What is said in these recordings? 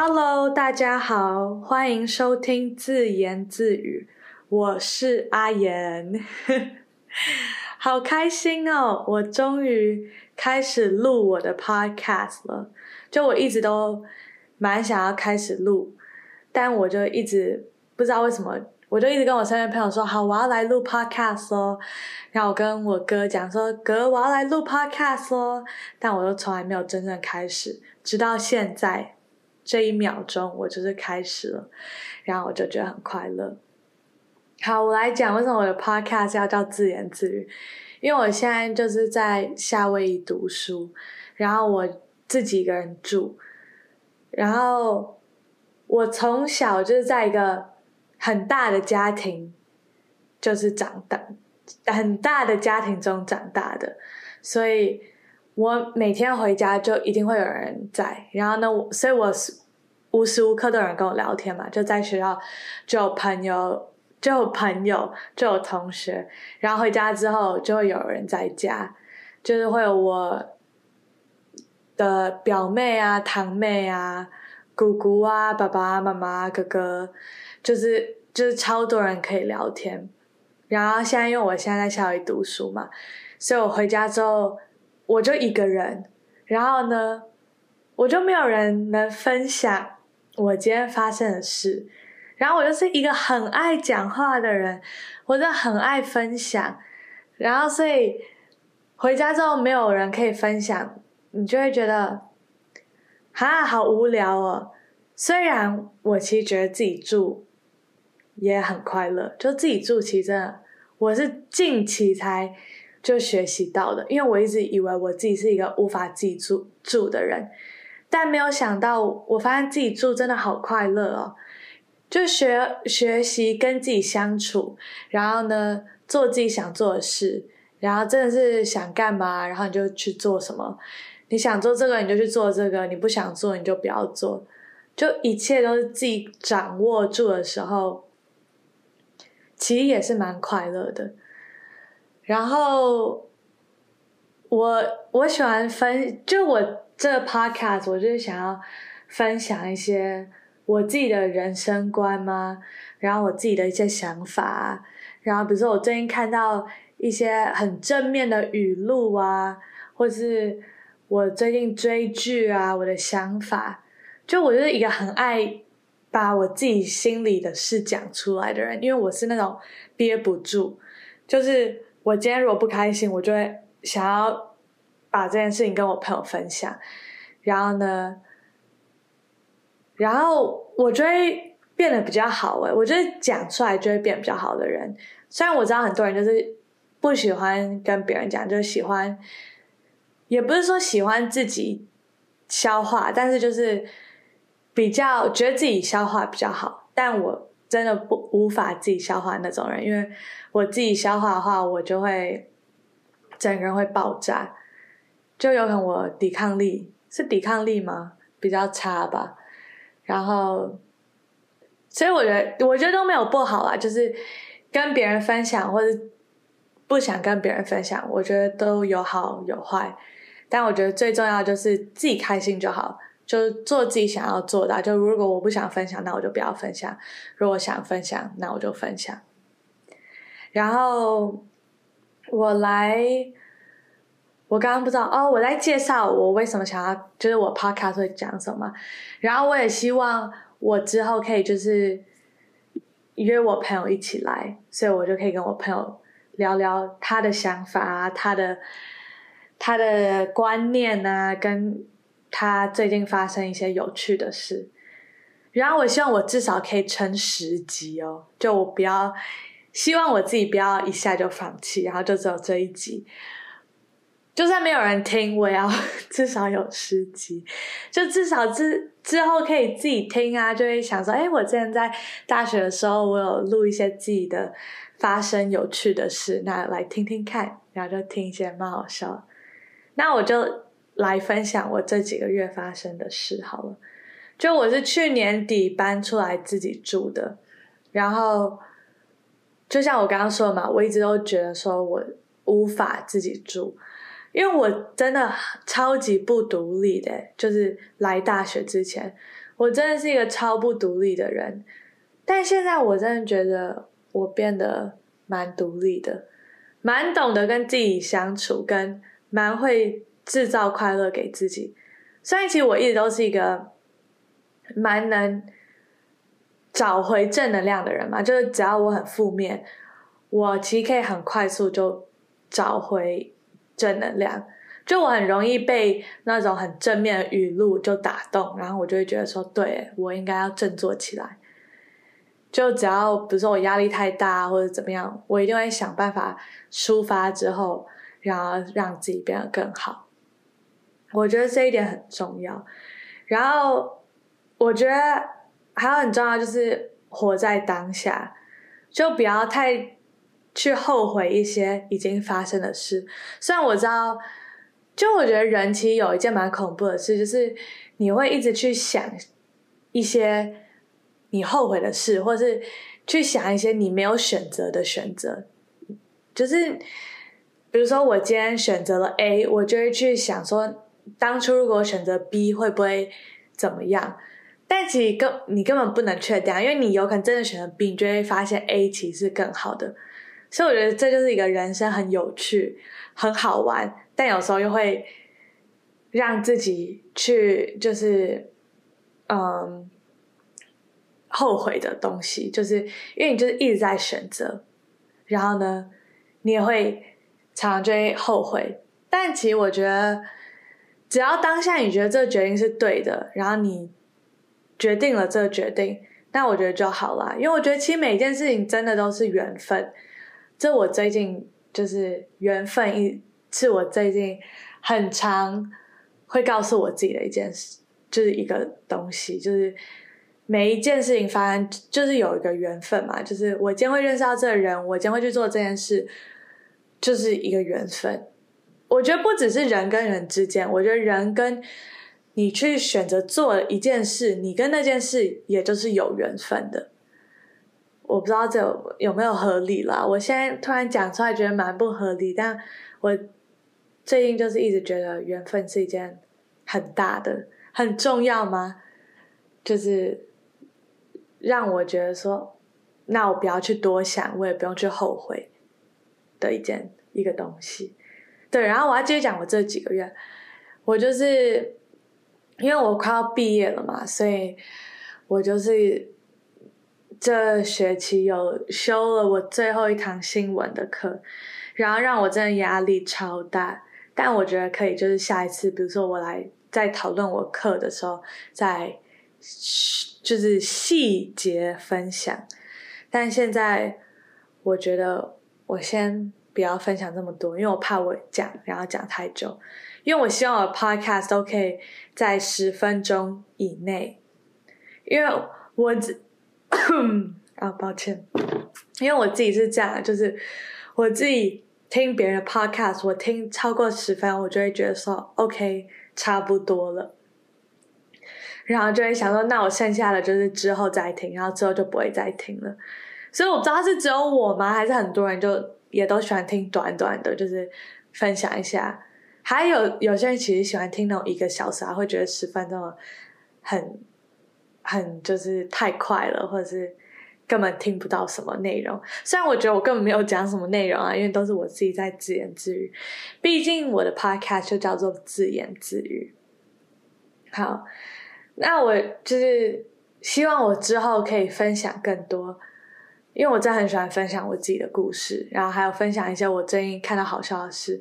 Hello，大家好，欢迎收听自言自语，我是阿言，好开心哦！我终于开始录我的 Podcast 了，就我一直都蛮想要开始录，但我就一直不知道为什么，我就一直跟我身边朋友说，好，我要来录 Podcast 哦。然后我跟我哥讲说，哥，我要来录 Podcast 哦，但我又从来没有真正开始，直到现在。这一秒钟，我就是开始了，然后我就觉得很快乐。好，我来讲为什么我的 podcast 要叫自言自语，因为我现在就是在夏威夷读书，然后我自己一个人住，然后我从小就是在一个很大的家庭，就是长大很大的家庭中长大的，所以。我每天回家就一定会有人在，然后呢，所以我是无时无刻都有人跟我聊天嘛，就在学校就有朋友，就有朋友，就有同学，然后回家之后就会有人在家，就是会有我的表妹啊、堂妹啊、姑姑啊、爸爸妈妈、哥哥，就是就是超多人可以聊天。然后现在因为我现在在校里读书嘛，所以我回家之后。我就一个人，然后呢，我就没有人能分享我今天发生的事，然后我就是一个很爱讲话的人，我真的很爱分享，然后所以回家之后没有人可以分享，你就会觉得，啊，好无聊哦。虽然我其实觉得自己住也很快乐，就自己住其实真的，我是近期才。就学习到的，因为我一直以为我自己是一个无法自己住住的人，但没有想到，我发现自己住真的好快乐哦！就学学习跟自己相处，然后呢，做自己想做的事，然后真的是想干嘛，然后你就去做什么。你想做这个，你就去做这个；你不想做，你就不要做。就一切都是自己掌握住的时候，其实也是蛮快乐的。然后我我喜欢分，就我这 podcast，我就是想要分享一些我自己的人生观嘛，然后我自己的一些想法，然后比如说我最近看到一些很正面的语录啊，或是我最近追剧啊，我的想法，就我就是一个很爱把我自己心里的事讲出来的人，因为我是那种憋不住，就是。我今天如果不开心，我就会想要把这件事情跟我朋友分享，然后呢，然后我就会变得比较好哎，我觉得讲出来就会变比较好的人。虽然我知道很多人就是不喜欢跟别人讲，就喜欢，也不是说喜欢自己消化，但是就是比较觉得自己消化比较好，但我。真的不无法自己消化那种人，因为我自己消化的话，我就会整个人会爆炸，就有可能我抵抗力是抵抗力吗？比较差吧。然后，所以我觉得我觉得都没有不好啊，就是跟别人分享或者不想跟别人分享，我觉得都有好有坏。但我觉得最重要就是自己开心就好。就做自己想要做的。就如果我不想分享，那我就不要分享；如果想分享，那我就分享。然后我来，我刚刚不知道哦，我来介绍我为什么想要，就是我 podcast 会讲什么。然后我也希望我之后可以就是约我朋友一起来，所以我就可以跟我朋友聊聊他的想法啊，他的他的观念啊，跟。他最近发生一些有趣的事，然后我希望我至少可以撑十集哦，就我不要，希望我自己不要一下就放弃，然后就只有这一集，就算没有人听，我也要 至少有十集，就至少之之后可以自己听啊，就会想说，哎，我之前在大学的时候，我有录一些自己的发生有趣的事，那来听听看，然后就听一些蛮好笑，那我就。来分享我这几个月发生的事好了，就我是去年底搬出来自己住的，然后就像我刚刚说嘛，我一直都觉得说我无法自己住，因为我真的超级不独立的，就是来大学之前，我真的是一个超不独立的人，但现在我真的觉得我变得蛮独立的，蛮懂得跟自己相处，跟蛮会制造快乐给自己。虽然其实我一直都是一个蛮能找回正能量的人嘛，就是只要我很负面，我其实可以很快速就找回正能量。就我很容易被那种很正面的语录就打动，然后我就会觉得说，对我应该要振作起来。就只要比如说我压力太大或者怎么样，我一定会想办法抒发之后，然后让自己变得更好。我觉得这一点很重要。然后我觉得还有很重要就是活在当下，就不要太去后悔一些已经发生的事。虽然我知道。就我觉得人其实有一件蛮恐怖的事，就是你会一直去想一些你后悔的事，或是去想一些你没有选择的选择。就是比如说，我今天选择了 A，我就会去想说，当初如果选择 B 会不会怎么样？但其实根你根本不能确定，因为你有可能真的选择 B，你就会发现 A 其实是更好的。所以我觉得这就是一个人生很有趣、很好玩。但有时候又会让自己去，就是嗯后悔的东西，就是因为你就是一直在选择，然后呢，你也会常常就会后悔。但其实我觉得，只要当下你觉得这个决定是对的，然后你决定了这个决定，那我觉得就好了。因为我觉得其实每一件事情真的都是缘分。这我最近就是缘分一。是我最近很常会告诉我自己的一件事，就是一个东西，就是每一件事情发生，就是有一个缘分嘛。就是我今天会认识到这个人，我今天会去做这件事，就是一个缘分。我觉得不只是人跟人之间，我觉得人跟你去选择做一件事，你跟那件事也就是有缘分的。我不知道这有没有合理啦。我现在突然讲出来，觉得蛮不合理，但我。最近就是一直觉得缘分是一件很大的、很重要吗？就是让我觉得说，那我不要去多想，我也不用去后悔的一件一个东西。对，然后我要继续讲我这几个月，我就是因为我快要毕业了嘛，所以我就是这学期有修了我最后一堂新闻的课，然后让我真的压力超大。但我觉得可以，就是下一次，比如说我来再讨论我课的时候，再就是细节分享。但现在我觉得我先不要分享这么多，因为我怕我讲然后讲太久。因为我希望我的 podcast 都可以在十分钟以内，因为我只啊抱歉，因为我自己是这样，就是我自己。听别人的 podcast，我听超过十分，我就会觉得说 OK，差不多了，然后就会想说，那我剩下的就是之后再听，然后之后就不会再听了。所以我不知道是只有我吗，还是很多人就也都喜欢听短短的，就是分享一下。还有有些人其实喜欢听那种一个小时，会觉得十分钟很很就是太快了，或者是。根本听不到什么内容，虽然我觉得我根本没有讲什么内容啊，因为都是我自己在自言自语。毕竟我的 podcast 就叫做自言自语。好，那我就是希望我之后可以分享更多，因为我真的很喜欢分享我自己的故事，然后还有分享一些我最近看到好笑的事。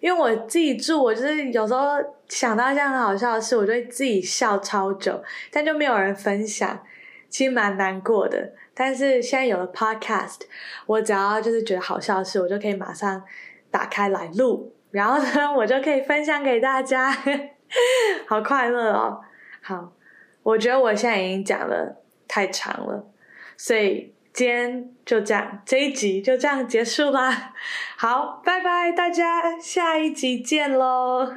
因为我自己住，我就是有时候想到一件很好笑的事，我就会自己笑超久，但就没有人分享，其实蛮难过的。但是现在有了 Podcast，我只要就是觉得好笑的事，我就可以马上打开来录，然后呢，我就可以分享给大家，好快乐哦！好，我觉得我现在已经讲了太长了，所以今天就这样，这一集就这样结束啦。好，拜拜，大家下一集见喽！